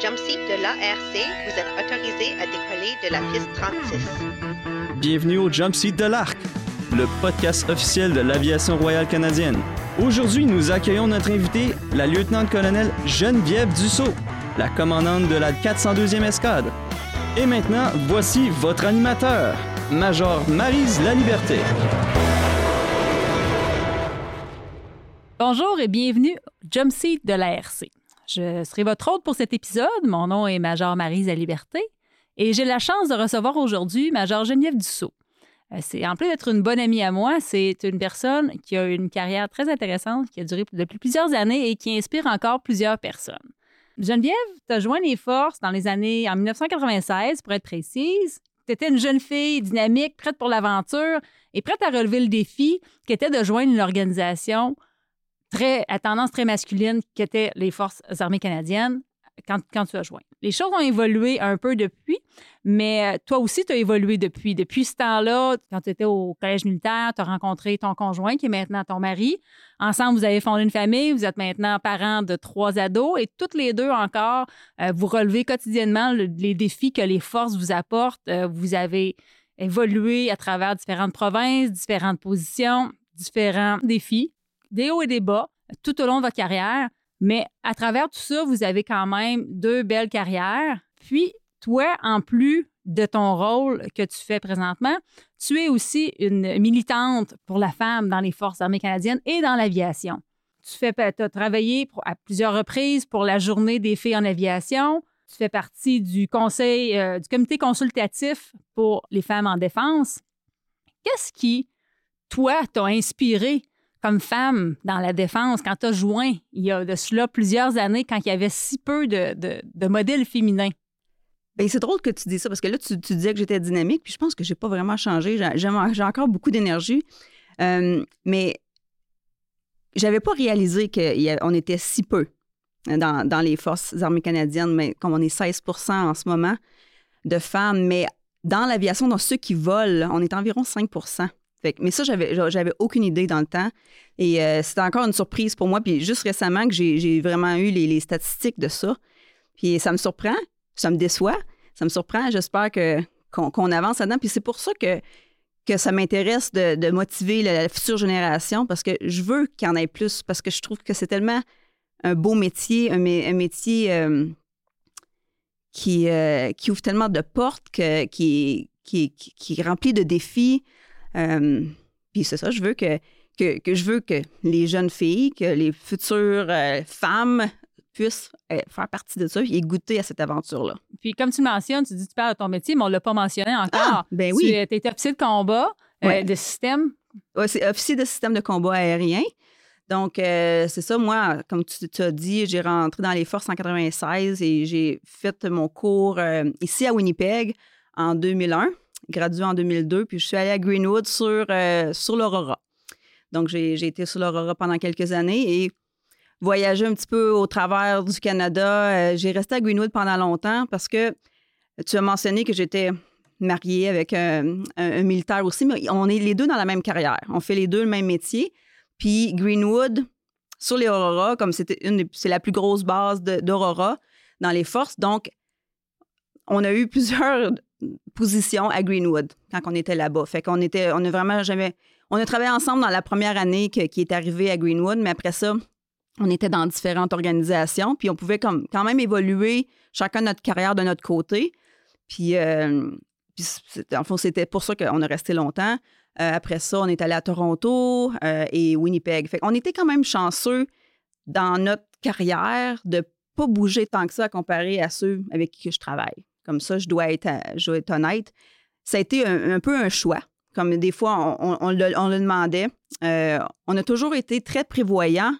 Jumpseat de l'ARC, vous êtes autorisé à décoller de la piste 36. Bienvenue au Jump Seat de l'Arc, le podcast officiel de l'aviation royale canadienne. Aujourd'hui, nous accueillons notre invitée, la lieutenant-colonel Geneviève Dussault, la commandante de la 402e escadre. Et maintenant, voici votre animateur, Major Marise Laliberté. Bonjour et bienvenue au Jump Seat de l'ARC. Je serai votre hôte pour cet épisode. Mon nom est Major Marise Laliberté et j'ai la chance de recevoir aujourd'hui Major Geneviève Dussault. Euh, C'est, en plus d'être une bonne amie à moi, c'est une personne qui a une carrière très intéressante, qui a duré depuis plusieurs années et qui inspire encore plusieurs personnes. Geneviève, tu as joint les forces dans les années en 1996, pour être précise. Tu étais une jeune fille dynamique, prête pour l'aventure et prête à relever le défi qui était de joindre une organisation très, à tendance très masculine qui était les Forces armées canadiennes quand, quand tu as joint. Les choses ont évolué un peu depuis, mais euh, toi aussi, tu as évolué depuis. Depuis ce temps-là, quand tu étais au collège militaire, tu as rencontré ton conjoint qui est maintenant ton mari. Ensemble, vous avez fondé une famille, vous êtes maintenant parents de trois ados et toutes les deux encore, euh, vous relevez quotidiennement le- les défis que les forces vous apportent. Euh, vous avez évolué à travers différentes provinces, différentes positions, différents défis, des hauts et des bas tout au long de votre carrière. Mais à travers tout ça, vous avez quand même deux belles carrières. Puis, toi, en plus de ton rôle que tu fais présentement, tu es aussi une militante pour la femme dans les Forces armées canadiennes et dans l'aviation. Tu fais, as travaillé à plusieurs reprises pour la Journée des filles en aviation. Tu fais partie du conseil, euh, du comité consultatif pour les femmes en défense. Qu'est-ce qui, toi, t'a inspiré comme femme dans la défense quand tu as joint il y a de cela plusieurs années quand il y avait si peu de, de- modèles féminins? Ben, c'est drôle que tu dis ça parce que là, tu, tu disais que j'étais dynamique, puis je pense que j'ai pas vraiment changé. J'ai encore beaucoup d'énergie. Euh, mais j'avais pas réalisé qu'on était si peu dans, dans les forces armées canadiennes, mais comme on est 16 en ce moment de femmes, mais dans l'aviation, dans ceux qui volent, on est environ 5 fait que- mais ça, j'avais, j'avais aucune idée dans le temps. Et euh, c'était encore une surprise pour moi. Puis juste récemment que j'ai, j'ai vraiment eu les, statistiques de ça. Puis ça me surprend, ça me déçoit, ça me surprend. J'espère que, qu'on, avance là-dedans. Puis c'est pour ça que, que ça m'intéresse de, de motiver la, future génération parce que je veux qu'il y en ait plus parce que je trouve que c'est tellement un beau métier, un, mé- un métier euh, qui, euh, qui ouvre tellement de portes, que, qui, qui, qui, qui est rempli de défis. Euh, puis c'est ça, je veux que, que, que je veux que les jeunes filles, que les futures euh, femmes puissent euh, faire partie de ça et goûter à cette aventure-là. Puis comme tu le mentionnes, tu dis que tu parles de ton métier, mais on ne l'a pas mentionné encore. Ah, ben oui. Tu es officier de combat, Ouais. de système. Ouais, c'est officier de système de combat aérien. Donc, euh, c'est ça, moi, comme tu, tu as dit, j'ai rentré dans les forces en 96 et j'ai fait mon cours euh, ici à Winnipeg en 2001, gradué en 2002, puis je suis allée à Greenwood sur, euh, sur l'Aurora. Donc, j'ai été sur l'Aurora pendant quelques années et voyagé un petit peu au travers du Canada. Euh, j'ai resté à Greenwood pendant longtemps parce que tu as mentionné que j'étais mariée avec un, militaire aussi, mais on est les deux dans la même carrière. On fait les deux le même métier. Puis Greenwood, sur les Aurora, comme c'était c'est la plus grosse base d'Aurora dans les forces. Donc, on a eu plusieurs positions à Greenwood quand on était là-bas. Fait qu'on était, on a vraiment jamais, on a travaillé ensemble dans la première année qui est arrivée à Greenwood, mais après ça, on était dans différentes organisations, puis on pouvait comme, quand même évoluer chacun notre carrière de notre côté. Puis, euh, en fond, c'était pour ça qu'on a resté longtemps. Euh, après ça, on est allé à Toronto euh, et Winnipeg. Fait qu'on était quand même chanceux dans notre carrière de pas bouger tant que ça à comparer à ceux avec qui je travaille. Comme ça, je dois être, euh, je dois être honnête. Ça a été un, peu un choix. Comme des fois, on, on- le, demandait. Euh, on a toujours été très prévoyants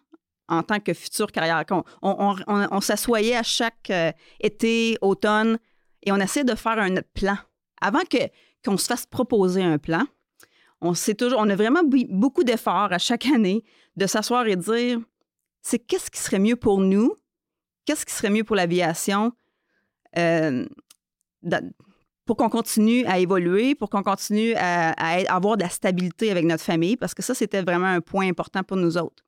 en tant que future carrière. On, s'assoyait à chaque euh, été, automne, et on essayait de faire un plan. Avant que, qu'on se fasse proposer un plan, on, toujours, on a vraiment beaucoup d'efforts à chaque année de s'asseoir et dire c'est qu'est-ce qui serait mieux pour nous, qu'est-ce qui serait mieux pour l'aviation, pour qu'on continue à évoluer, pour qu'on continue à, avoir de la stabilité avec notre famille, parce que ça, c'était vraiment un point important pour nous autres.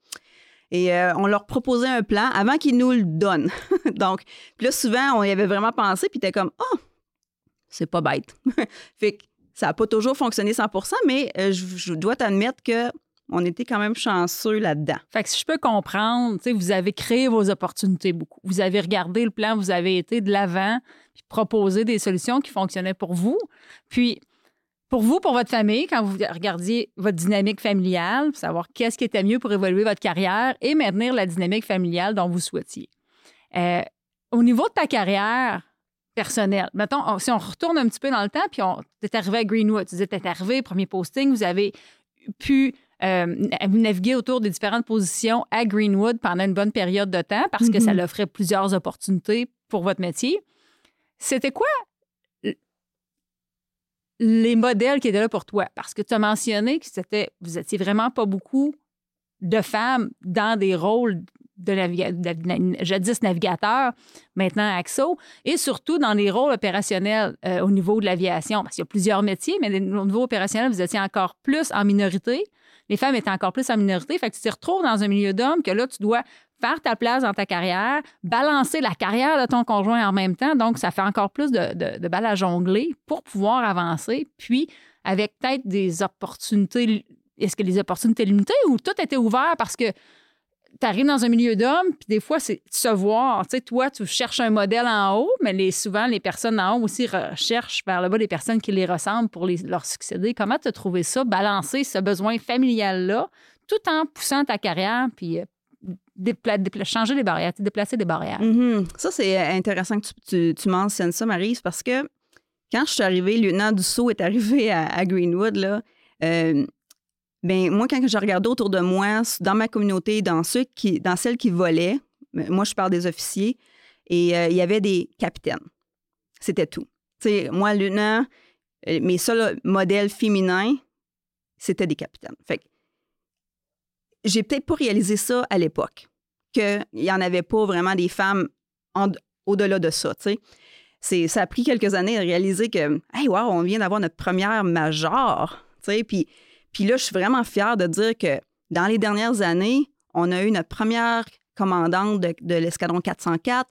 Et euh, on leur proposait un plan avant qu'ils nous le donnent. Donc, puis là, souvent, on y avait vraiment pensé, puis t'es comme, oh, c'est pas bête. ça n'a pas toujours fonctionné 100% mais euh, je, je dois t'admettre que on était quand même chanceux là-dedans. Fait que si je peux comprendre, vous avez créé vos opportunités beaucoup. Vous avez regardé le plan, vous avez été de l'avant, puis proposé des solutions qui fonctionnaient pour vous. Puis, pour vous, pour votre famille, quand vous regardiez votre dynamique familiale, pour savoir qu'est-ce qui était mieux pour évoluer votre carrière et maintenir la dynamique familiale dont vous souhaitiez. Euh, au niveau de ta carrière personnelle, mettons, on- si on retourne un petit peu dans le temps, puis on est arrivé à Greenwood, tu disais, arrivé, premier posting, vous avez pu euh, vous naviguer autour des différentes positions à Greenwood pendant une bonne période de temps parce que Mhm. ça l'offrait plusieurs opportunités pour votre métier. C'était quoi les modèles qui étaient là pour toi? Parce que tu as mentionné que c'était, vous étiez vraiment pas beaucoup de femmes dans des rôles de, naviga- de na- jadis navigateur, maintenant AXO, et surtout dans les rôles opérationnels euh, au niveau de l'aviation. Parce qu'il y a plusieurs métiers, mais au niveau opérationnel, vous étiez encore plus en minorité. Les femmes étaient encore plus en minorité. Fait que tu te retrouves dans un milieu d'hommes que là, tu dois faire ta place dans ta carrière, balancer la carrière de ton conjoint en même temps. Donc, ça fait encore plus de, de, de balles à jongler pour pouvoir avancer. Puis, avec peut-être des opportunités. Est-ce que les opportunités limitées ou tout était ouvert parce que tu arrives dans un milieu d'hommes, puis des fois, c'est se voir. Tu sais, toi, tu cherches un modèle en haut, mais souvent, les personnes en haut aussi recherchent vers le bas des personnes qui les ressemblent pour leur succéder. Comment tu as trouvé ça, balancer ce besoin familial-là, tout en poussant ta carrière, puis euh, dépla- changer les barrières, déplacer des barrières? Mhm. Ça, c'est intéressant que tu, mentionnes ça, Marise, parce que quand je suis arrivée, le lieutenant Dussault est arrivé à, à Greenwood, là, euh, ben, moi, quand je regardais autour de moi, dans ma communauté, dans, ceux qui, dans celles qui volaient, euh, moi, je parle des officiers, et euh, il y avait des capitaines. C'était tout. Sais, moi, lieutenant, euh, mes seuls modèles féminins, c'était des capitaines. Fait que j'ai peut-être pas réalisé ça à l'époque, qu'il n'y en avait pas vraiment des femmes au-delà de ça, tu sais. C'est, ça a pris quelques années de réaliser que, hey, wow, on vient d'avoir notre première major, tu sais. Puis, puis là, je suis vraiment fière de dire que dans les dernières années, on a eu notre première commandante de, l'escadron 404,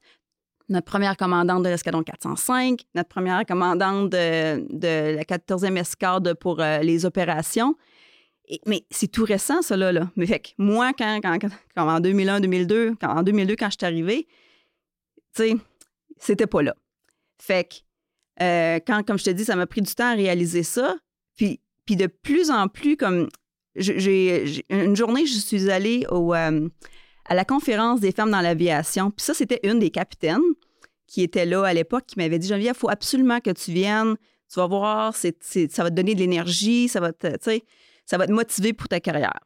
notre première commandante de l'escadron 405, notre première commandante de, la 14e escadre pour euh, les opérations. Mais c'est tout récent, ça, là. Mais fait que moi, quand, en 2001, 2002, quand, en 2002, quand je suis arrivée, tu sais, c'était pas là. Fait que, euh, quand, comme je te dis, ça m'a pris du temps à réaliser ça. Puis, puis de plus en plus, comme, une journée, je suis allée euh, à la conférence des femmes dans l'aviation. Puis ça, c'était une des capitaines qui était là à l'époque, qui m'avait dit, Geneviève, il faut absolument que tu viennes. Tu vas voir, ça va te donner de l'énergie, ça va te, ça va te motiver pour ta carrière.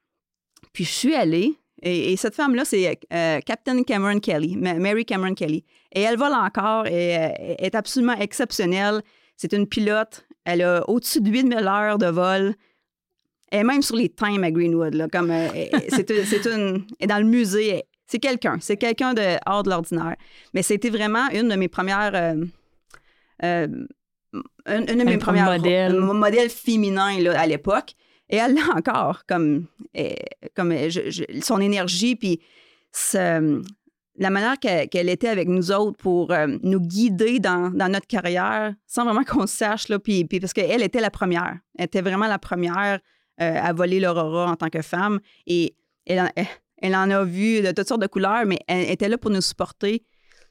Puis je suis allée, et, et cette femme-là, c'est euh, Captain Cameron Kelly, Ma- Mary Cameron Kelly. Et elle vole encore et euh, est absolument exceptionnelle. C'est une pilote. Elle a au-dessus de 8000 heures de vol. Elle est même sur les times à Greenwood. Là, comme, euh, c'est une, c'est une- elle est dans le musée. C'est quelqu'un. C'est quelqu'un de hors de l'ordinaire. Mais c'était vraiment une de mes premières. euh, euh, une, une de mes Un premières. modèle. modèle féminin là, à l'époque. Et elle l'a encore, comme, euh, comme euh, je- je- son énergie, puis ce- la manière qu'elle était avec nous autres pour euh, nous guider dans, dans notre carrière, sans vraiment qu'on sache, là, puis, puis parce qu'elle était la première. Elle était vraiment la première euh, à voler l'Aurora en tant que femme. Et elle en, elle en a vu de toutes sortes de couleurs, mais elle était là pour nous supporter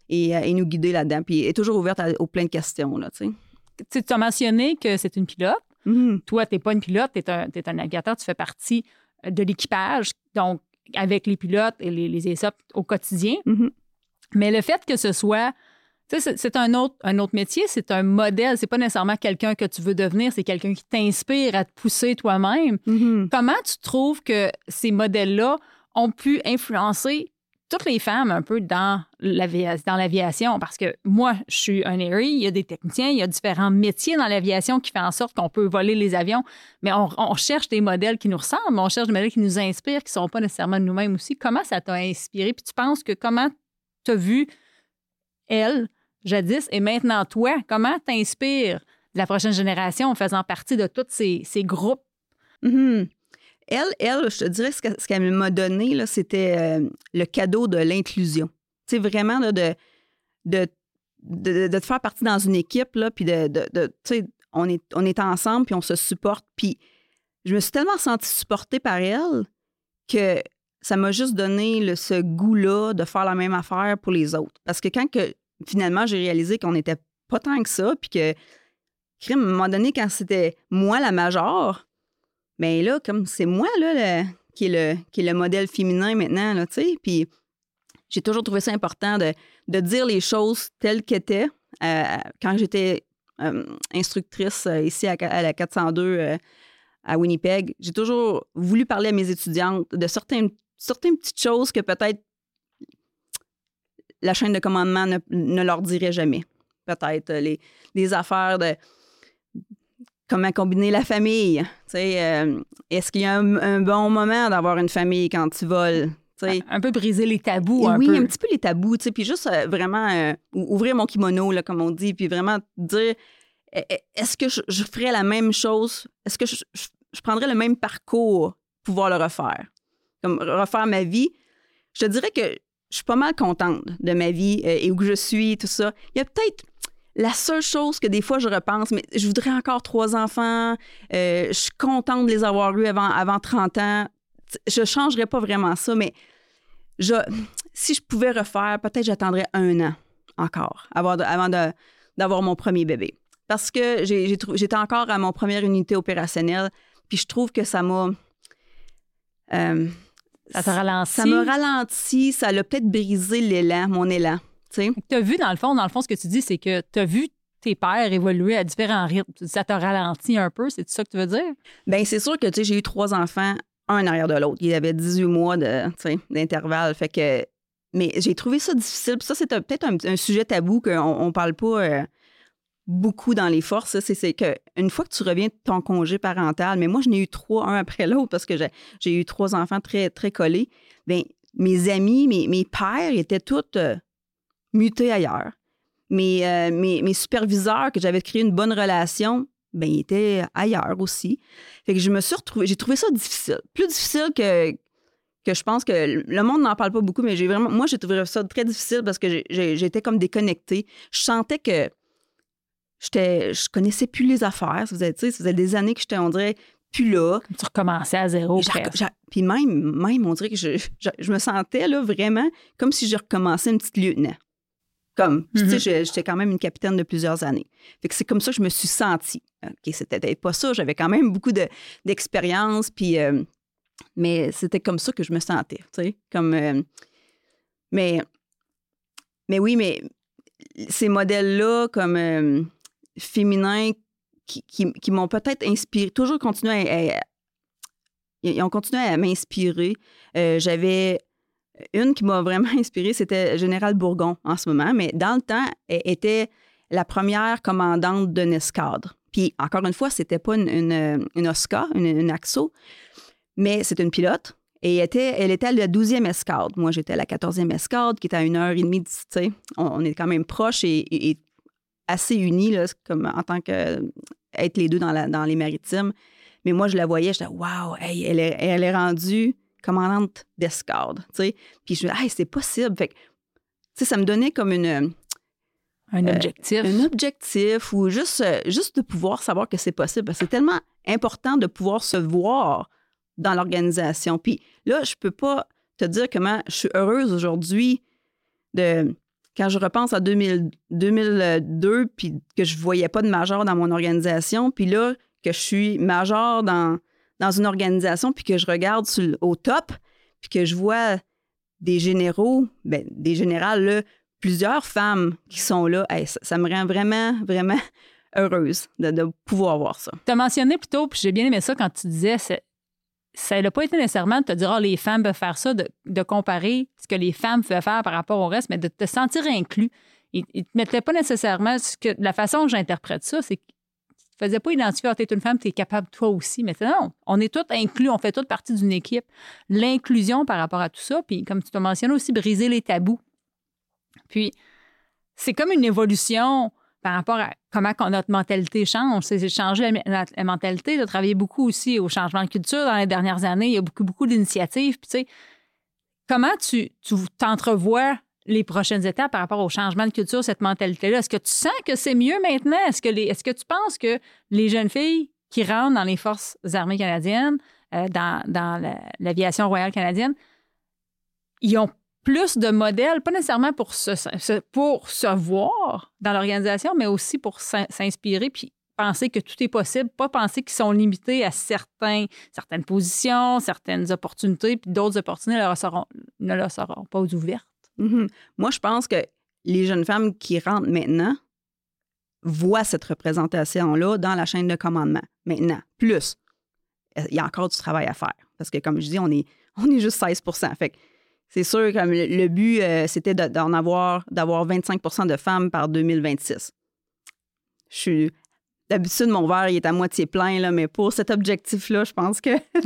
et, euh, et nous guider là-dedans. Puis elle est toujours ouverte à- aux plein de questions, là, tu sais. Tu as mentionné que c'est une pilote. Mhm. Toi, tu n'es pas une pilote, tu es, un un navigateur, tu fais partie de l'équipage, donc avec les pilotes et les, les ESOP au quotidien. Mhm. Mais le fait que ce soit, c'est- un autre, un autre métier, c'est un modèle, c'est pas nécessairement quelqu'un que tu veux devenir, c'est quelqu'un qui t'inspire à te pousser toi-même. Mhm. Comment tu trouves que ces modèles-là ont pu influencer toutes les femmes un peu dans l'avia- dans l'aviation? Parce que moi, je suis un Airy, il y a des techniciens, il y a différents métiers dans l'aviation qui font en sorte qu'on peut voler les avions, mais on, cherche des modèles qui nous ressemblent, on cherche des modèles qui nous inspirent, qui ne sont pas nécessairement de nous-mêmes aussi. Comment ça t'a inspiré? Puis tu penses que comment tu as vu elle, jadis, et maintenant toi, comment t'inspires la prochaine génération en faisant partie de tous ces, groupes? Mhm. Elle, elle, je te dirais, ce que- ce qu'elle m'a donné, c'était euh, le cadeau de l'inclusion. Tu sais, vraiment, de, de, de, de te faire partie dans une équipe, là, puis de, de, tu sais, on est, on est ensemble, puis on se supporte. Puis je me suis tellement sentie supportée par elle que ça m'a juste donné ce goût-là de faire la même affaire pour les autres. Parce que quand que, finalement, j'ai réalisé qu'on n'était pas tant que ça, puis que, crime, à un moment donné, quand c'était moi la major, mais là, comme c'est moi, là, qui, est le, qui le modèle féminin maintenant, tu sais, puis j'ai toujours trouvé ça important de, de dire les choses telles qu'elles étaient. Euh, quand j'étais euh, instructrice euh, ici à, la 402 euh, à Winnipeg, j'ai toujours voulu parler à mes étudiantes de certaines, certaines petites choses que peut-être la chaîne de commandement ne, ne leur dirait jamais. Peut-être les, des affaires de comment combiner la famille. Euh, Est-ce qu'il y a un, un bon moment d'avoir une famille quand tu voles? Un peu briser les tabous, un oui, peu. un petit peu les tabous, puis juste euh, vraiment euh, ou- ouvrir mon kimono, là, comme on dit, puis vraiment dire eh, eh, est-ce que je, je ferais la même chose? Est-ce que je, je- je prendrais le même parcours pour pouvoir le refaire? Comme refaire ma vie. Je te dirais que je suis pas mal contente de ma vie euh, et où je suis, tout ça. Il y a peut-être la seule chose que des fois je repense, mais je voudrais encore trois enfants. euh, je suis contente de les avoir eus avant, avant 30 ans. Je changerais pas vraiment ça, mais je, si je pouvais refaire, peut-être j'attendrais un an encore avant de- avant de- d'avoir mon premier bébé. Parce que j'ai- j'ai trou- j'étais encore à mon première unité opérationnelle, puis je trouve que ça m'a... euh, Ça te ralentit. ça m'a ralenti, ça l'a peut-être brisé l'élan, mon élan. Tu as vu, dans le fond, dans le fond, ce que tu dis, c'est que tu as vu tes pères évoluer à différents rythmes. Ça t'a ralenti un peu, c'est ça que tu veux dire? Ben c'est sûr que j'ai eu trois enfants, un derrière de l'autre. Il y avait 18 mois d'intervalle. Fait que. Mais j'ai trouvé ça difficile. Puis ça, c'est peut-être un, un sujet tabou qu'on on parle pas euh, beaucoup dans les forces. C'est que une fois que tu reviens de ton congé parental, mais moi, je n'ai eu trois, un après l'autre, parce que j'ai- eu trois enfants très, très collés. Ben mes amis, mes, mes pères étaient tous euh, mutés ailleurs. Mes, euh, mes, mes superviseurs, que j'avais créé une bonne relation, ben ils étaient ailleurs aussi. Fait que je me suis retrouvée, j'ai trouvé ça difficile. Plus difficile que, que je pense que le monde n'en parle pas beaucoup, mais j'ai vraiment, moi, j'ai trouvé ça très difficile parce que j'étais comme déconnectée. Je sentais que j'étais, je connaissais plus les affaires. Ça faisait, ça faisait des années que j'étais, on dirait, plus là. Tu recommençais à zéro. Puis même, même, on dirait que je, je, je me sentais là vraiment comme si je recommençais une petite lieutenant. Comme, tu sais, Mhm. je- j'étais quand même une capitaine de plusieurs années. Fait que c'est comme ça que je me suis sentie. OK, c'était peut-être pas ça. J'avais quand même beaucoup de- d'expérience, puis... euh, mais c'était comme ça que je me sentais, tu sais. Comme... euh, mais... Mais oui, mais ces modèles-là, comme euh, féminins, qui, qui- qui m'ont peut-être inspiré, toujours continué à, à- ils ils ont continué à m'inspirer. J'avais une qui m'a vraiment inspirée, c'était Général Bourgon en ce moment, mais dans le temps, elle était la première commandante d'une escadre. Puis, encore une fois, c'était pas une, une, une Oscar, une, une AXO, mais c'est une pilote. Et elle était, elle était à la 12e escadre. Moi, j'étais à la 14e escadre, qui était à une heure et demie, tu sais. On, on est quand même proches et, assez unis, comme en tant que être les deux dans, les maritimes. Mais moi, je la voyais, j'étais, waouh, est, elle est rendue commandante d'escadre, tu sais. Puis je me disais, hey, c'est possible. Fait que, tu sais, ça me donnait comme une, Un Euh, objectif. un objectif ou juste, euh, juste de pouvoir savoir que c'est possible. Parce que c'est tellement important de pouvoir se voir dans l'organisation. Puis là, je peux pas te dire comment je suis heureuse aujourd'hui de quand je repense à 2000 2002 puis que je voyais pas de major dans mon organisation puis là que je suis major dans dans une organisation puis que je regarde au top puis que je vois des généraux ben, des générales plusieurs femmes qui sont là ça, ça me rend vraiment vraiment heureuse de, pouvoir voir ça Tu as mentionné plus tôt, puis j'ai bien aimé ça quand tu disais, ça n'a pas été nécessairement de te dire, ah, les femmes peuvent faire ça, de, de comparer ce que les femmes peuvent faire par rapport au reste, mais de te sentir inclus. Ils ne te pas nécessairement. Ce que, la façon que j'interprète ça, c'est ne faisaient pas identifier, ah, t'es une femme, tu es capable toi aussi. Mais non, on est tous inclus, on fait toutes partie d'une équipe. L'inclusion par rapport à tout ça, puis comme tu t'as mentionné aussi, briser les tabous. Puis, c'est comme une évolution par rapport à comment notre mentalité change. C'est changer la, la, mentalité. J'ai travaillé beaucoup aussi au changement de culture dans les dernières années. Il y a beaucoup, beaucoup d'initiatives. Puis, tu sais, comment tu, tu t'entrevois les prochaines étapes par rapport au changement de culture, cette mentalité-là? Est-ce que tu sens que c'est mieux maintenant? Est-ce que, tu penses que les jeunes filles qui rentrent dans les forces armées canadiennes, euh, dans, l'aviation royale canadienne, ils ont plus de modèles, pas nécessairement pour se, voir dans l'organisation, mais aussi pour s'inspirer puis penser que tout est possible, pas penser qu'ils sont limités à certaines positions, certaines opportunités, puis d'autres opportunités leur seront, ne leur seront pas ouvertes? Mm-hmm. Moi, je pense que les jeunes femmes qui rentrent maintenant voient cette représentation-là dans la chaîne de commandement. Maintenant, plus, il y a encore du travail à faire. Parce que, comme je dis, on est, on est juste 16 Fait c'est sûr que le, but, euh, c'était d'en avoir, d'avoir 25% de femmes par 2026. Je suis. D'habitude, mon verre il est à moitié plein, là, mais pour cet objectif-là, je pense que.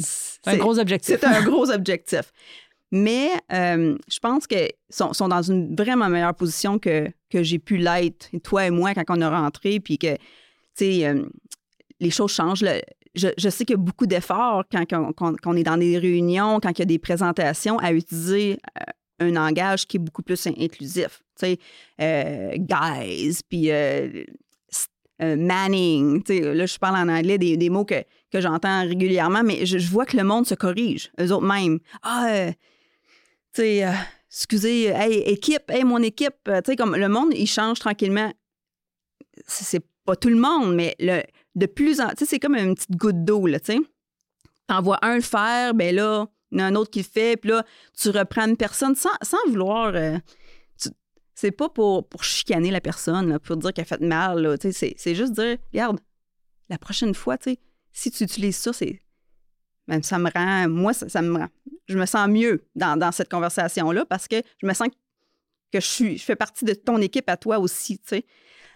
c'est un, gros objectif. C'est un gros objectif. Mais euh, je pense qu'ils sont, sont, dans une vraiment meilleure position que, que j'ai pu l'être, toi et moi, quand on a rentré, puis que, tu sais, euh, les choses changent je, sais qu'il y a beaucoup d'efforts quand, on est dans des réunions, quand il y a des présentations, à utiliser euh, un langage qui est beaucoup plus inclusif. Tu sais, guys, puis manning. Tu sais, là, je parle en anglais des, mots que, j'entends régulièrement, mais je, vois que le monde se corrige, eux autres mêmes. Ah, tu sais, excusez, hey, équipe, hey, mon équipe. Tu sais, comme le monde, il change tranquillement. C'est pas tout le monde, mais le, de plus en... Tu c'est comme une petite goutte d'eau, là, tu sais. T'en vois un le faire, ben là, il y a un autre qui le fait, puis là, tu reprends une personne sans, vouloir... Euh, c'est pas pour, pour chicaner la personne, pour dire qu'elle a fait mal, tu c'est juste dire, regarde, la prochaine fois, tu si tu utilises ça, c'est... Même ça me rend... Moi, ça, me rend... Je me sens mieux dans, cette conversation-là parce que je me sens que je suis... Je fais partie de ton équipe à toi aussi, tu sais.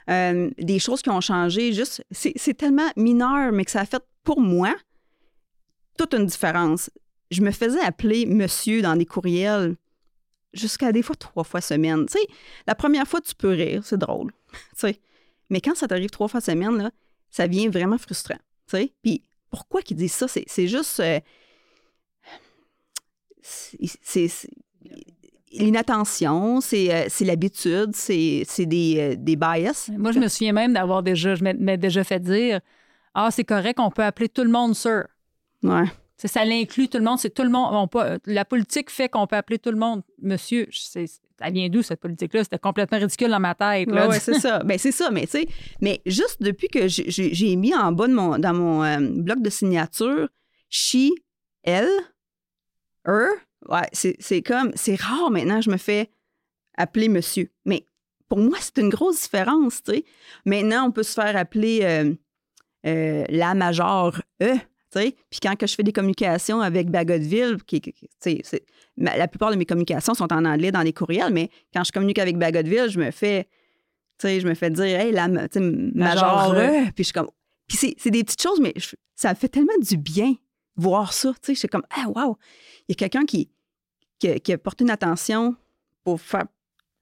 Euh, des choses qui ont changé. Juste, c'est tellement mineur, mais que ça a fait pour moi toute une différence. Je me faisais appeler monsieur dans des courriels jusqu'à des fois trois fois semaine. Tu sais, la première fois, tu peux rire, c'est drôle. Tu sais, mais quand ça t'arrive trois fois semaine, là, ça devient vraiment frustrant. Tu sais, puis pourquoi qu'ils disent ça? C'est juste. Euh, c'est l'inattention, euh, c'est l'habitude, c'est des, euh, des bias. Moi, je me souviens même d'avoir déjà, je m'ai déjà fait dire Ah, c'est correct, on peut appeler tout le monde sir. Ouais. Ça l'inclut tout le monde. C'est tout le monde. On peut, la politique fait qu'on peut appeler tout le monde monsieur. Ça vient d'où cette politique-là? C'était complètement ridicule dans ma tête. Oui, c'est ça. Ben, c'est ça. Mais, tu sais, mais juste depuis que j'ai mis en bas de mon, dans mon euh, bloc de signature, she, elle, her, Ouais, c'est comme, c'est rare maintenant, je me fais appeler monsieur. Mais pour moi, c'est une grosse différence, tu sais. Maintenant, on peut se faire appeler euh, euh, la major E, tu sais. Puis quand que je fais des communications avec Bagotville, qui, la plupart de mes communications sont en anglais dans les courriels, mais quand je communique avec Bagotville, je me fais, tu sais, je me fais dire, hey, la major E. Puis je suis comme, puis c'est des petites choses, mais ça fait tellement du bien voir ça, tu sais. Suis comme, ah, wow, il y a quelqu'un qui, qui, a porté une attention pour faire.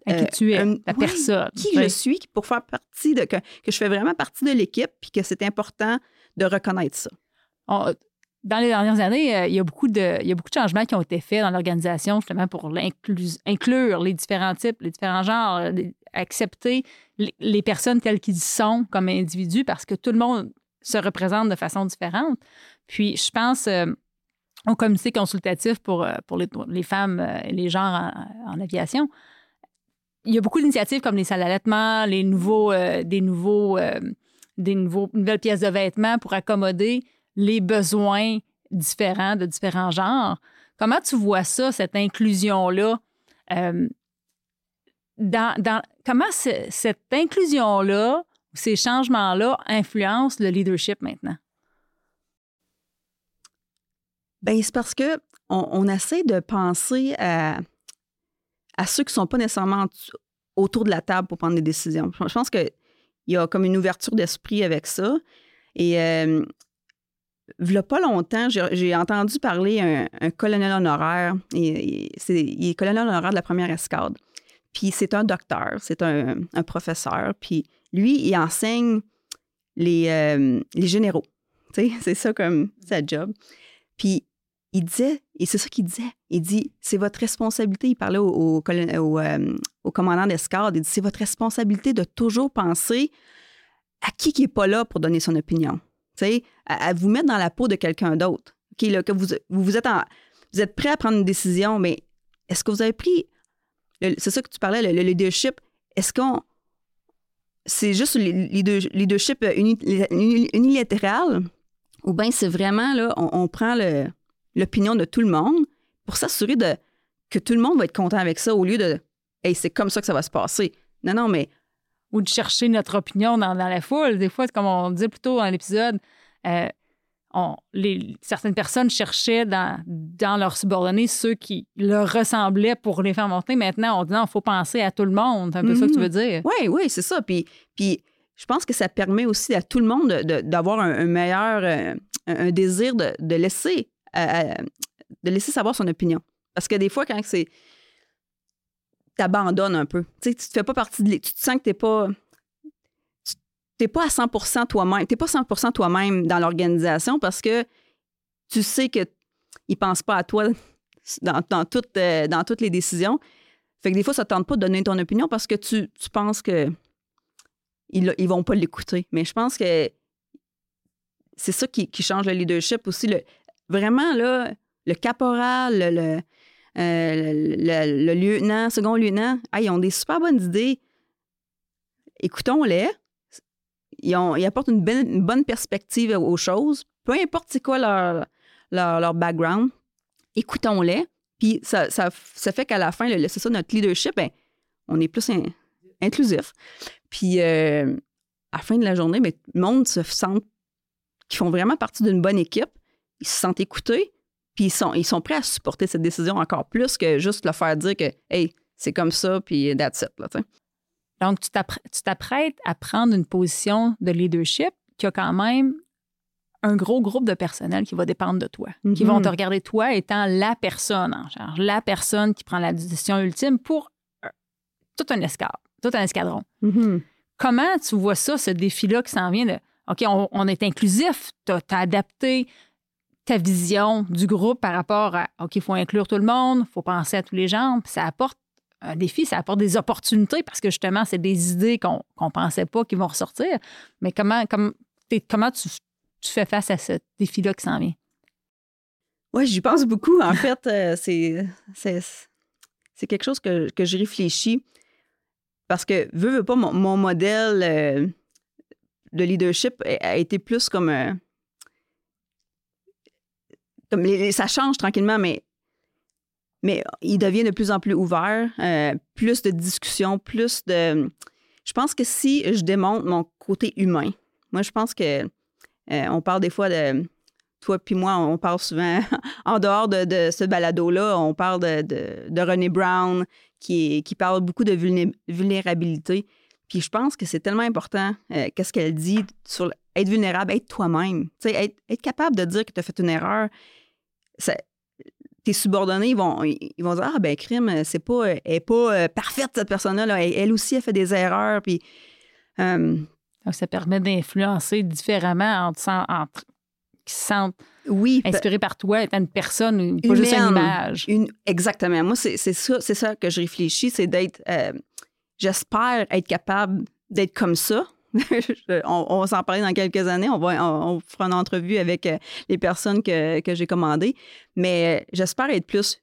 À qui tu es, la personne. Qui je suis, pour faire partie de. Que, que je fais vraiment partie de l'équipe, puis que c'est important de reconnaître ça. dans les dernières années, euh, il, y a beaucoup de, il y a beaucoup de changements qui ont été faits dans l'organisation, justement, pour inclure les différents types, les différents genres, euh, accepter les, personnes telles qu'ils sont comme individus, parce que tout le monde se représente de façon différente. Puis, je pense. Euh, au comité consultatif pour, euh, pour les, femmes euh, et les genres en, aviation, il y a beaucoup d'initiatives comme les salles d'allaitement, les nouveaux, des nouveaux, des nouvelles pièces de vêtements pour accommoder les besoins différents de différents genres. Comment tu vois ça, cette inclusion-là? dans, comment cette inclusion-là, ces changements-là influencent le leadership maintenant? Bien, c'est parce que on, essaie de penser à, ceux qui ne sont pas nécessairement autour de la table pour prendre des décisions. Je pense qu'il y a comme une ouverture d'esprit avec ça. Et euh, il n'y a pas longtemps, j'ai entendu parler un, colonel honoraire. Il est colonel honoraire de la première escadre. Puis c'est un docteur, c'est un, un professeur. Puis lui, il enseigne les, euh, les généraux. C'est ça comme sa job. Puis il disait, et c'est ça qu'il disait, il dit, c'est votre responsabilité, il parlait au, euh, commandant d'escadre, il dit, c'est votre responsabilité de toujours penser à qui qui n'est pas là pour donner son opinion. À, à vous mettre dans la peau de quelqu'un d'autre. Vous, êtes prêt à prendre une décision, mais est-ce que vous avez pris, c'est ça que tu parlais, le leadership, est-ce qu'on, c'est juste le leader- leadership uni- uni- unilatéral ou bien c'est vraiment, là, on, on prend le- l'opinion de tout le monde pour s'assurer de, que tout le monde va être content avec ça au lieu de, hey, c'est comme ça que ça va se passer. Non, non, mais Ou de chercher notre opinion dans, dans la foule. Des fois, c'est comme on disait plus tôt dans l'épisode, euh, on- les, certaines personnes cherchaient dans, dans leurs subordonnés ceux qui leur ressemblaient pour les faire monter. Maintenant, on dit non, il faut penser à tout le monde. C'est un peu ça que tu Mhm. veux dire. Oui, oui, c'est ça. Puis, puis je pense que ça permet aussi à tout le monde de- de- d'avoir un, un meilleur, euh, un, désir de, de laisser, euh, euh, de laisser savoir son opinion. Parce que des fois, quand c'est. T'abandonnes un peu. Tu sais, tu te fais pas partie de. Tu te sens que t'es pas. T'es pas à 100 toi-même. T'es pas 100 toi-même dans l'organisation parce que tu sais que ils pensent pas à toi dans, euh, dans toutes les décisions. Fait que des fois, ça ne tente pas de donner ton opinion parce que tu, tu penses que ils, ils vont pas l'écouter. Mais je pense que c'est ça qui, qui change le leadership aussi. Le, vraiment, là, le caporal, le, le, euh, le- lieutenant, second lieutenant, ils ont des super bonnes idées. Écoutons-les. Ils, apportent une, une bonne perspective aux choses. Peu importe c'est quoi leur, leur, leur background, écoutons-les. Puis ça, ça, fait qu'à la fin, c'est ça, notre leadership, ben, on est plus in- inclusif. Puis euh, à la fin de la journée, ben, le monde se sent qu'ils font vraiment partie d'une bonne équipe. Ils se sentent écoutés. Puis ils sont, ils sont prêts à supporter cette décision encore plus que juste leur faire dire que, hey, c'est comme ça, puis that's it. Là. Donc, tu t'appr- tu t'apprêtes à prendre une position de leadership qui a quand même un gros groupe de personnel qui va dépendre de toi, qui vont te regarder toi étant la personne en charge, la personne qui prend la décision ultime pour euh, tout un escadre, tout un escadron. Comment tu vois ça, ce défi-là qui s'en vient de OK, on, on est inclusif, tu as, adapté ta vision du groupe par rapport à OK, il faut inclure tout le monde, il faut penser à tous les gens, puis ça apporte un défi, ça apporte des opportunités parce que justement, c'est des idées qu'on ne pensait pas qui vont ressortir. Mais comment, comme, comment tu, fais face à ce défi-là qui s'en vient? Oui, j'y pense beaucoup. En fait, euh, c'est, quelque chose que, je réfléchis parce que, veux, veux pas, mon, modèle euh, de leadership a, été plus comme. euh, comme les- ça change tranquillement, mais, mais il devient de plus en plus ouvert, euh, plus de discussions, plus de. Je pense que si je démontre mon côté humain, moi, je pense que euh, on parle des fois de toi puis moi, on parle souvent, en dehors de, ce balado-là, on parle de, de, de René Brown, qui, qui parle beaucoup de vulné- vulnérabilité. Puis je pense que c'est tellement important, euh, qu'est-ce qu'elle dit sur être vulnérable, être toi-même. Être, être capable de dire que tu as fait une erreur. Ça- tes subordonnés, ils vont, ils vont dire Ah, ben, crime, c'est pas, elle n'est pas euh, parfaite, cette personne-là. là. Elle, elle aussi, a fait des erreurs. Puis. euh, Donc, ça permet d'influencer différemment entre, entre qui se sentent oui, inspirés par toi étant une personne, ou pas juste une image. Une- exactement. Moi, c'est ça, c'est ça que je réfléchis, c'est d'être. euh, J'espère être capable d'être comme ça. On, on s'en parler dans quelques années. On, fera une entrevue avec euh, les personnes que, j'ai commandées. Mais euh, j'espère être plus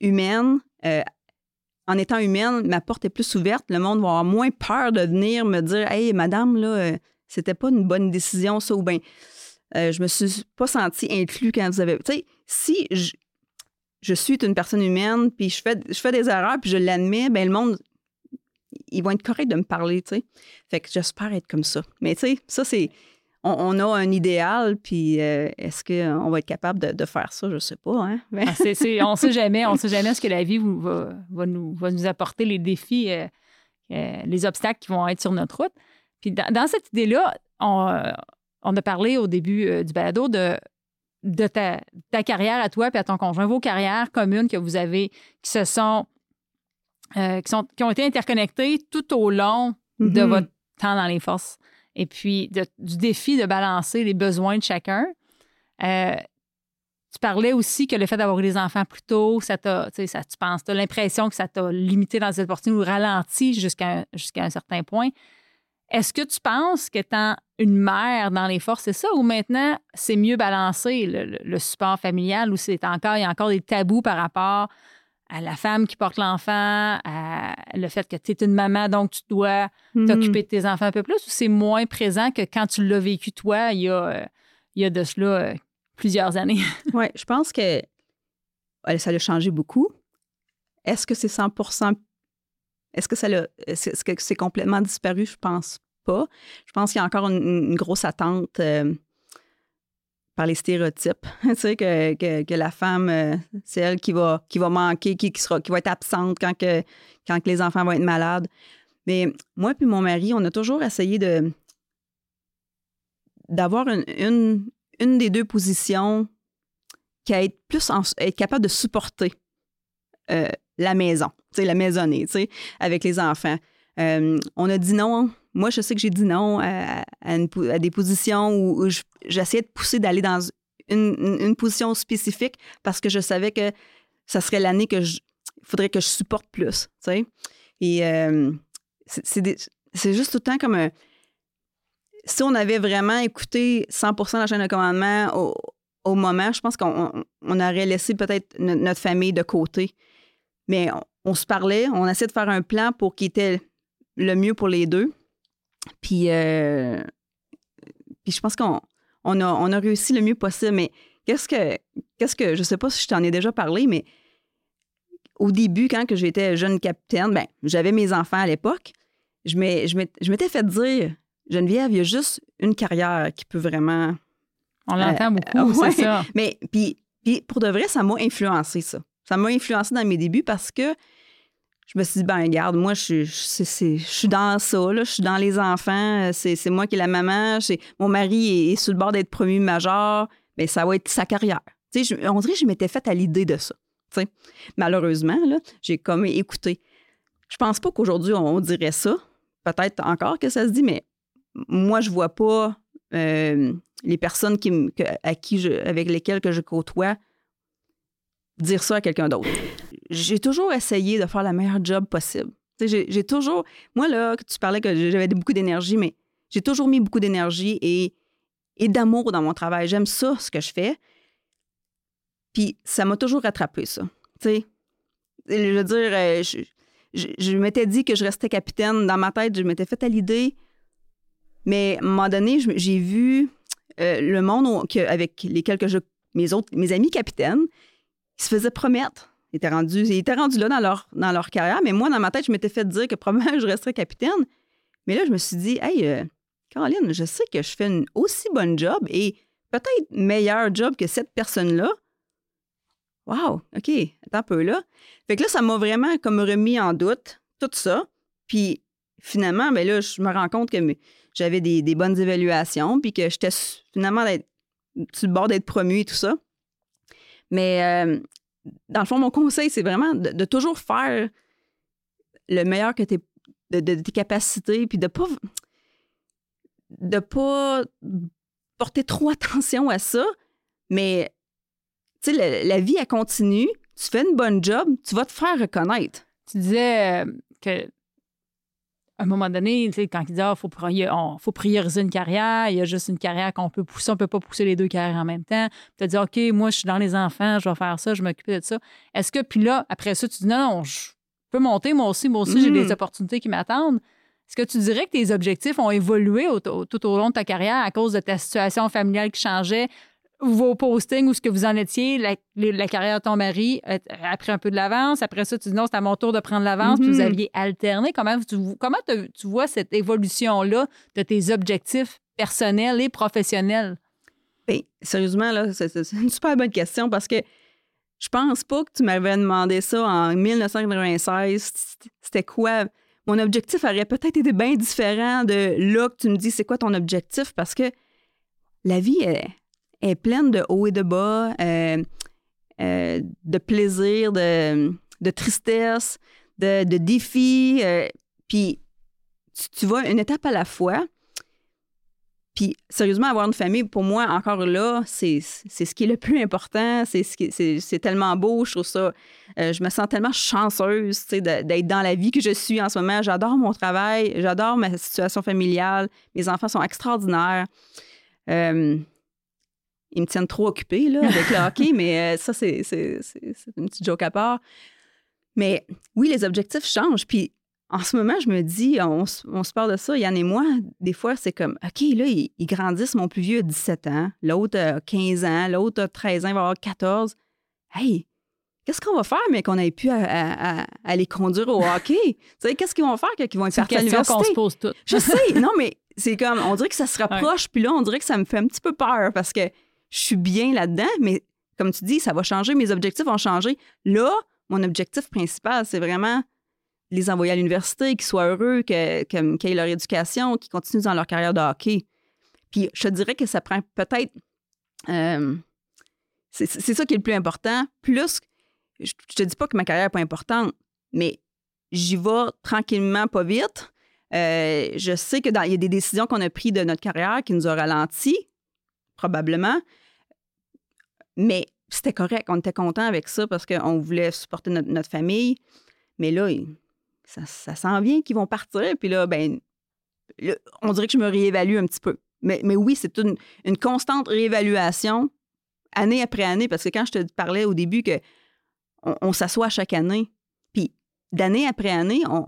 humaine. euh, en étant humaine, ma porte est plus ouverte. Le monde va avoir moins peur de venir me dire Hey, madame, là, c'était pas une bonne décision, ça, ou bien je me suis pas sentie inclus quand vous avez. Tu sais, si je, je suis une personne humaine, puis je fais, je fais des erreurs, puis je l'admets, ben le monde, ils vont être corrects de me parler, tu sais. Fait que j'espère être comme ça. Mais tu sais, ça, c'est. On, a un idéal, puis euh, est-ce qu'on va être capable de, faire ça? Je sais pas, hein? Ah, on ne sait jamais, on sait jamais ce que la vie va, nous, apporter, les défis, euh, euh, les obstacles qui vont être sur notre route. Puis dans, cette idée-là, on, a parlé au début du balado de, ta, ta carrière à toi et à ton conjoint, vos carrières communes que vous avez, qui se sont euh, qui, sont, qui ont été interconnectés tout au long de Mhm. votre temps dans les forces. Et puis, de- du défi de balancer les besoins de chacun. Euh, tu parlais aussi que le fait d'avoir eu des enfants plus tôt, ça t'a, tu sais, ça, tu penses, tu as l'impression que ça t'a limité dans cette opportunités ou ralenti jusqu'à un, jusqu'à un certain point. Est-ce que tu penses qu'étant une mère dans les forces, c'est ça, ou maintenant c'est mieux balancé le, le- le support familial, ou c'est encore, il y a encore des tabous par rapport à la femme qui porte l'enfant, à le fait que tu es une maman, donc tu dois Mhm. t'occuper de tes enfants un peu plus, ou c'est moins présent que quand tu l'as vécu toi, il y a, euh, il y a de cela euh, plusieurs années? Oui, je pense que ça a changé beaucoup. Est-ce que c'est 100 Est-ce que ça l'a- est-ce est-ce que c'est complètement disparu? Je pense pas. Je pense qu'il y a encore une, une grosse attente euh, par les stéréotypes. tu sais, que, que, la femme, euh, c'est elle qui va, qui va manquer, qui, qui, sera, qui va être absente quand, que, quand que les enfants vont être malades. Mais moi puis mon mari, on a toujours essayé de d'avoir une, une, des deux positions qui a être plus en- être capable de supporter euh, la maison, la maisonnée, avec les enfants. Euh, on a dit non. Moi, je sais que j'ai dit non à, à des positions où, où je- j'essayais de pousser d'aller dans une, une- position spécifique parce que je savais que ça serait l'année que je faudrait que je supporte plus, tu sais. Et euh, c'est- juste tout le temps comme un... Si on avait vraiment écouté 100 de la chaîne de commandement au, au moment, je pense qu'on on- on aurait laissé peut-être no- notre famille de côté. Mais on, on se parlait, on essayait de faire un plan pour qui était le mieux pour les deux. Puis, euh, puis je pense qu'on on a, on a réussi le mieux possible. Mais qu'est-ce que, qu'est-ce que, je sais pas si je t'en ai déjà parlé, mais au début, quand que j'étais jeune capitaine, ben, j'avais mes enfants à l'époque. Je m'ai- je m'étais fait dire, Geneviève, il y a juste une carrière qui peut vraiment On l'entend beaucoup, ouais. c'est ça. mais puis, puis pour de vrai, ça m'a influencé, ça. Ça m'a influencé dans mes débuts parce que je me suis dit, ben regarde, moi, je, suis- je, je suis dans ça, là, je suis dans les enfants, c'est, c'est moi qui est la maman, mon mari est, sur le bord d'être promu major, mais ça va être sa carrière. Tu sais, on dirait que je m'étais faite à l'idée de ça. tu. Malheureusement, là, j'ai comme écouté. Je pense pas qu'aujourd'hui, on dirait ça. Peut-être encore que ça se dit, mais moi, je vois pas euh, les personnes qui, avec lesquelles que je côtoie dire ça à quelqu'un d'autre. J'ai toujours essayé de faire le meilleur job possible. J'ai toujours. Moi, là, tu parlais que j'avais beaucoup d'énergie, mais j'ai toujours mis beaucoup d'énergie et, et d'amour dans mon travail. J'aime ça, ce que je fais. Puis ça m'a toujours rattrapé, ça. Je veux dire, euh, je, je- m'étais dit que je restais capitaine. Dans ma tête, je m'étais fait à l'idée. Mais à un moment donné, j'ai vu euh, le monde avec lesquels que mes autres, mes amis capitaines, ils se faisaient promettre. Ils étaient rendus, là dans leur, dans leur carrière. Mais moi, dans ma tête, je m'étais fait dire que probablement je resterais capitaine. Mais là, je me suis dit, hey, euh, Caroline, je sais que je fais une aussi bonne job et peut-être meilleur job que cette personne-là. Wow, OK, attends un peu là. Fait que là, ça m'a vraiment comme remis en doute tout ça. Puis finalement, ben là, je me rends compte que j'avais des, des bonnes évaluations, puis que j'étais finalement sur le bord d'être promu et tout ça. Mais euh, dans le fond, mon conseil, c'est vraiment de, toujours faire le meilleur que de, de tes capacités, puis de pas de pas porter trop attention à ça, mais tu sais, la, la vie, elle continue. Tu fais une bonne job, tu vas te faire reconnaître. Tu disais euh, que à un moment donné, quand il dit ah, faut, priori- on- faut prioriser une carrière, il y a juste une carrière qu'on peut pousser, on peut pas pousser les deux carrières en même temps. Tu as dit OK, moi je suis dans les enfants, je vais faire ça, je vais m'occuper de ça. Est-ce que puis là après ça tu dis non non, je peux monter moi aussi, moi aussi j'ai des opportunités qui m'attendent. Est-ce que tu dirais que tes objectifs ont évolué au- tout au long de ta carrière à cause de ta situation familiale qui changeait, vos postings ou ce que vous en étiez, la, carrière de ton mari a a pris un peu de l'avance. Après ça, tu dis non, c'est à mon tour de prendre l'avance. Vous Mhm. aviez alterné. Comment tu, comment te- tu vois cette évolution-là de tes objectifs personnels et professionnels? Ben, sérieusement, là, c'est une super bonne question parce que je pense pas que tu m'avais demandé ça en 1996. C'était quoi? Mon objectif aurait peut-être été bien différent de là que tu me dis c'est quoi ton objectif? Parce que la vie est, est pleine de hauts et de bas, euh, euh, de plaisir, de, de tristesse, de, de défis. euh, puis tu, tu vas une étape à la fois. Puis, sérieusement, avoir une famille, pour moi, encore là, c'est ce qui est le plus important. C'est tellement beau. Je trouve ça. je me sens tellement chanceuse d'être dans la vie que je suis en ce moment. J'adore mon travail. J'adore ma situation familiale. Mes enfants sont extraordinaires. Ils me tiennent trop occupée là, avec le hockey, mais euh, ça, c'est c'est- c'est- c'est une petite joke à part. Mais oui, les objectifs changent. Puis en ce moment, je me dis, on, on se parle de ça, Yann et moi, des fois, c'est comme, OK, là, ils, ils grandissent. Mon plus vieux a 17 ans, l'autre a 15 ans, l'autre a 13 ans, il va avoir 14. Hey, qu'est-ce qu'on va faire, mais qu'on n'ait pu à, à- à- à les conduire au hockey? tu sais, qu'est-ce qu'ils vont faire quand ils vont être partis à qu'on se l'université? pose toutes. Je sais, non, mais c'est comme, on dirait que ça se rapproche, puis là, on dirait que ça me fait un petit peu peur parce que je suis bien là-dedans, mais comme tu dis, ça va changer, mes objectifs vont changer. Là, mon objectif principal, c'est vraiment les envoyer à l'université, qu'ils soient heureux, qu'ils aient leur éducation, qu'ils continuent dans leur carrière de hockey. Puis je te dirais que ça prend peut-être. euh, c'est c'est ça qui est le plus important. Plus, je, je te dis pas que ma carrière n'est pas importante, mais j'y vais tranquillement, pas vite. Euh, je sais qu'il y a des décisions qu'on a prises de notre carrière qui nous ont ralenti, probablement. Mais c'était correct. On était content avec ça parce qu'on voulait supporter notre, notre famille. Mais là, ça, ça s'en vient qu'ils vont partir. Puis là, ben, on dirait que je me réévalue un petit peu. Mais, mais oui, c'est une, une constante réévaluation année après année. Parce que quand je te parlais au début que on, s'assoit chaque année, puis d'année après année, on,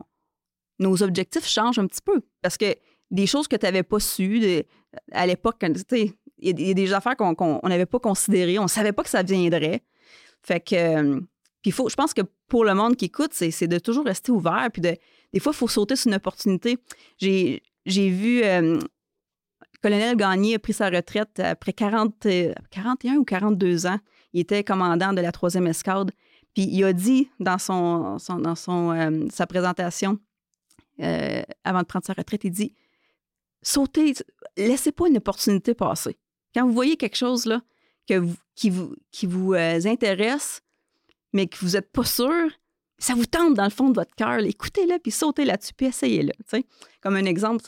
nos objectifs changent un petit peu. Parce que des choses que tu n'avais pas su à l'époque, quand, tu il y, a- des affaires qu'on n'avait pas considérées, on ne savait pas que ça viendrait. Fait que, euh, je pense que pour le monde qui écoute, c'est de toujours rester ouvert. Puis de, des fois, il faut sauter sur une opportunité. J'ai vu euh, Colonel Gagné a pris sa retraite après 40, euh, 41 ou 42 ans. Il était commandant de la 3e escadre. Il a dit dans, son, euh, sa présentation, euh, avant de prendre sa retraite, il dit sautez, laissez pas une opportunité passer. Quand vous voyez quelque chose là, qui vous, qui vous euh, intéresse, mais que vous n'êtes pas sûr, ça vous tente dans le fond de votre cœur, écoutez-le, puis sautez là-dessus, puis essayez-le. Comme un exemple,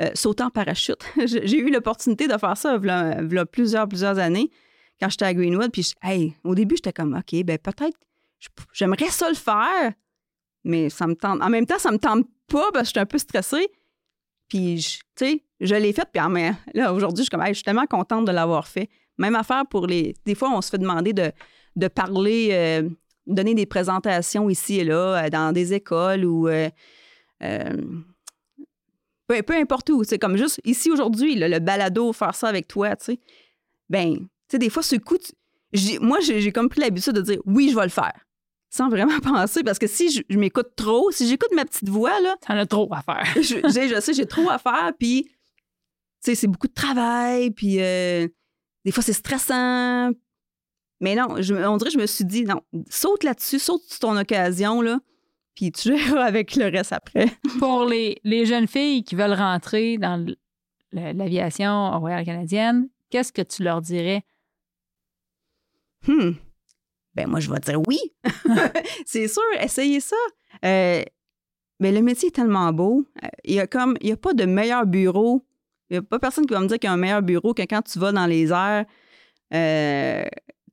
euh, sauter en parachute. J'ai eu l'opportunité de faire ça il y a plusieurs, plusieurs années, quand j'étais à Greenwood. Puis, je- au début, j'étais comme, OK, ben peut-être, je- j'aimerais ça le faire, mais ça me tente. En même temps, ça me tente pas parce que j'étais un peu stressée. Puis, je- tu sais, je l'ai fait. Puis, même- là, aujourd'hui, je suis comme, hey, je suis tellement contente de l'avoir fait. Même affaire pour les. Des fois, on se fait demander de, de parler, euh, donner des présentations ici et là, euh, dans des écoles ou. euh, peu, peu importe où. C'est comme juste ici aujourd'hui, le balado, faire ça avec toi, tu sais. Ben, tu sais, des fois, ce coup, moi, j'ai comme pris l'habitude de dire oui, je vais le faire. Sans vraiment penser, parce que si je, je m'écoute trop, si j'écoute ma petite voix, là, T'en as trop à faire. je, sais, j'ai trop à faire, puis, tu sais, c'est beaucoup de travail, puis euh, des fois, c'est stressant. Mais non, je, on dirait que je me suis dit, non, saute là-dessus, saute sur ton occasion, là, puis tu verras avec le reste après. Pour les, les jeunes filles qui veulent rentrer dans l'aviation royale canadienne, qu'est-ce que tu leur dirais? Hmm. Ben, moi, je vais dire oui. c'est sûr, essayez ça. Euh, mais le métier est tellement beau. Euh, Il y a comme, il y a pas de meilleur bureau. Il n'y a pas personne qui va me dire qu'il y a un meilleur bureau que quand tu vas dans les airs, euh,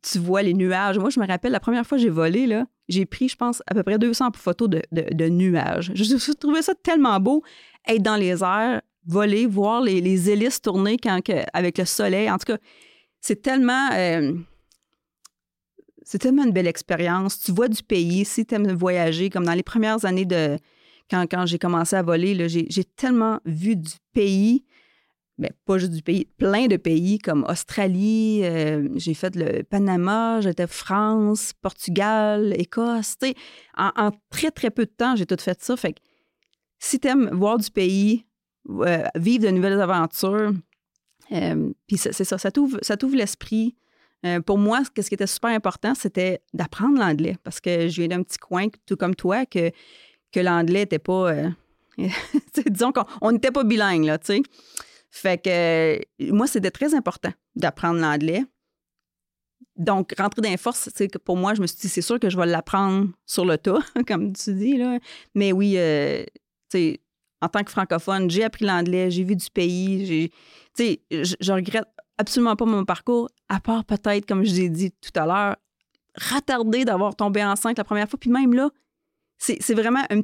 tu vois les nuages. Moi, je me rappelle, la première fois que j'ai volé, là, j'ai pris, je pense, à peu près 200 photos de, nuages. Je, trouvais ça tellement beau, être dans les airs, voler, voir les, les hélices tourner quand, avec le soleil. En tout cas, c'est tellement... c'est tellement une belle expérience. Tu vois du pays. Si tu aimes voyager, comme dans les premières années de quand, quand j'ai commencé à voler, j'ai, tellement vu du pays, mais pas juste du pays, plein de pays comme Australie, euh, j'ai fait le Panama, j'étais France, Portugal, Écosse. En, très, très peu de temps, j'ai tout fait ça. Fait que si tu aimes voir du pays, euh, vivre de nouvelles aventures, euh, puis c'est, ça, ça t'ouvre l'esprit. Euh, pour moi, ce qui était super important, c'était d'apprendre l'anglais parce que je viens d'un petit coin, tout comme toi, que, que l'anglais n'était pas. euh, disons qu'on n'était pas bilingue, là, tu sais. Fait que euh, moi, c'était très important d'apprendre l'anglais. donc, rentrer dans les forces, c'est que pour moi, je me suis dit, c'est sûr que je vais l'apprendre sur le tas, comme tu dis. Là. Mais oui, tu sais, en tant que francophone, j'ai appris l'anglais, j'ai vu du pays. j'ai- Tu sais, je regrette absolument pas mon parcours, à part peut-être, comme je l'ai dit tout à l'heure, retardé d'avoir tombé enceinte la première fois. Puis même là, c'est vraiment un,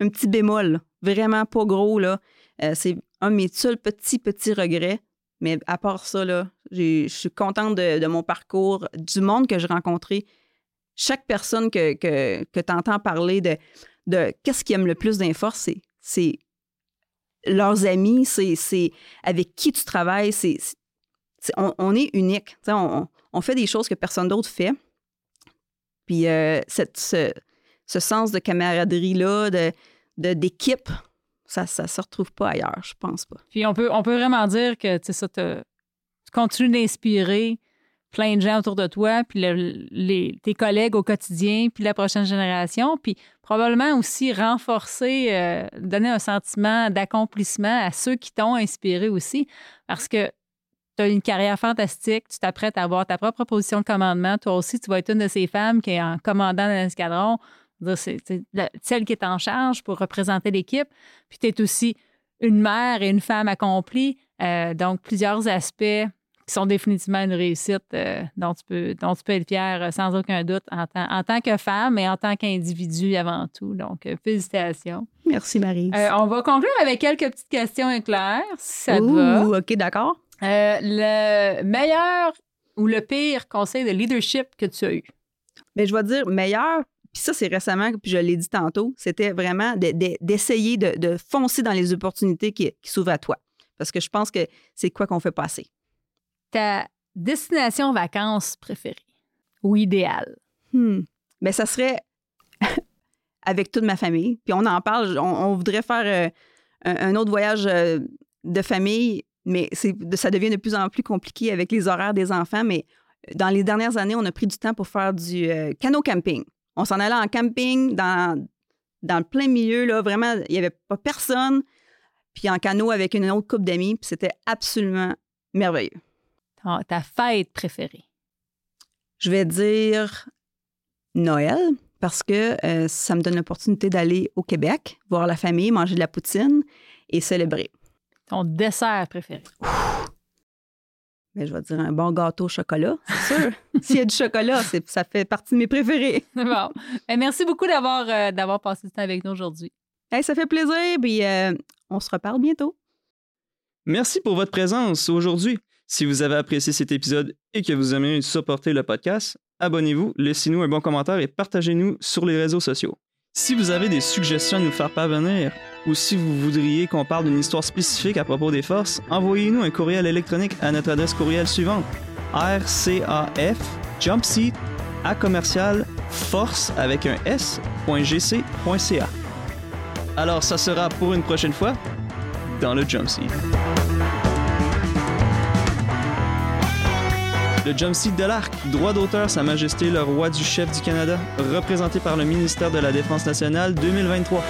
un petit bémol, vraiment pas gros. là. Euh, c'est un de mes seuls petits, petits regrets. Mais à part ça, là, je suis contente de, mon parcours, du monde que j'ai rencontré. Chaque personne que, que, que tu entends parler de, de qu'est-ce qu'ils aiment le plus d'inforce, c'est, leurs amis, c'est, avec qui tu travailles. C'est- on, est unique. On, fait des choses que personne d'autre fait. Puis euh, cette, ce, sens de camaraderie-là, de, de- d'équipe, ça ne se retrouve pas ailleurs, je pense pas. Puis on peut, on peut vraiment dire que tu continues d'inspirer plein de gens autour de toi, puis le- les, tes collègues au quotidien, puis la prochaine génération, puis probablement aussi renforcer, euh, donner un sentiment d'accomplissement à ceux qui t'ont inspiré aussi, parce que tu as une carrière fantastique, tu t'apprêtes à avoir ta propre position de commandement, toi aussi, tu vas être une de ces femmes qui est en commandant dans l'escadron, c'est celle qui est en charge pour représenter l'équipe, puis tu es aussi une mère et une femme accomplie. Euh, donc, plusieurs aspects qui sont définitivement une réussite euh, dont, tu peux, dont tu peux être fier euh, sans aucun doute en tant, en tant que femme et en tant qu'individu avant tout. Donc, euh, félicitations. Merci, Marie. On va conclure avec quelques petites questions éclairs, si ça te va. OK, d'accord. Euh, le meilleur ou le pire conseil de leadership que tu as eu? Mais je vais dire meilleur, puis ça, c'est récemment, puis je l'ai dit tantôt, c'était vraiment de- de- d'essayer de, de foncer dans les opportunités qui, qui s'ouvrent à toi. Parce que je pense que c'est quoi qu'on fait passer. Ta destination vacances préférée ou idéale? Hmm. Ben, ça serait avec toute ma famille. Puis on en parle, on, on voudrait faire euh, un, un autre voyage euh, de famille, mais ça devient de plus en plus compliqué avec les horaires des enfants. Mais dans les dernières années, on a pris du temps pour faire du euh, canot camping. On s'en allait en camping dans, dans le plein milieu, là, vraiment, il n'y avait pas personne. Puis en canot avec une autre couple d'amis, puis c'était absolument merveilleux. Ta, ta fête préférée? Je vais dire Noël parce que euh, ça me donne l'opportunité d'aller au Québec, voir la famille, manger de la poutine et célébrer. Ton dessert préféré? Mais je vais dire un bon gâteau au chocolat, c'est sûr. S'il y a du chocolat, ça fait partie de mes préférés. bon. Ben, merci beaucoup d'avoir euh, d'avoir passé du temps avec nous aujourd'hui. Hey, ça fait plaisir, puis euh, on se reparle bientôt. Merci pour votre présence aujourd'hui. Si vous avez apprécié cet épisode et que vous aimeriez supporter le podcast, abonnez-vous, laissez-nous un bon commentaire et partagez-nous sur les réseaux sociaux. Si vous avez des suggestions à nous faire parvenir ou si vous voudriez qu'on parle d'une histoire spécifique à propos des forces, envoyez-nous un courriel électronique à notre adresse courriel suivante rcaf jumpseat à commercial force avec un s.gc.ca. Alors ça sera pour une prochaine fois dans le jump seat. Le jump seat de l'Arc, droit d'auteur Sa Majesté le Roi du Chef du Canada, représenté par le ministère de la Défense nationale 2023.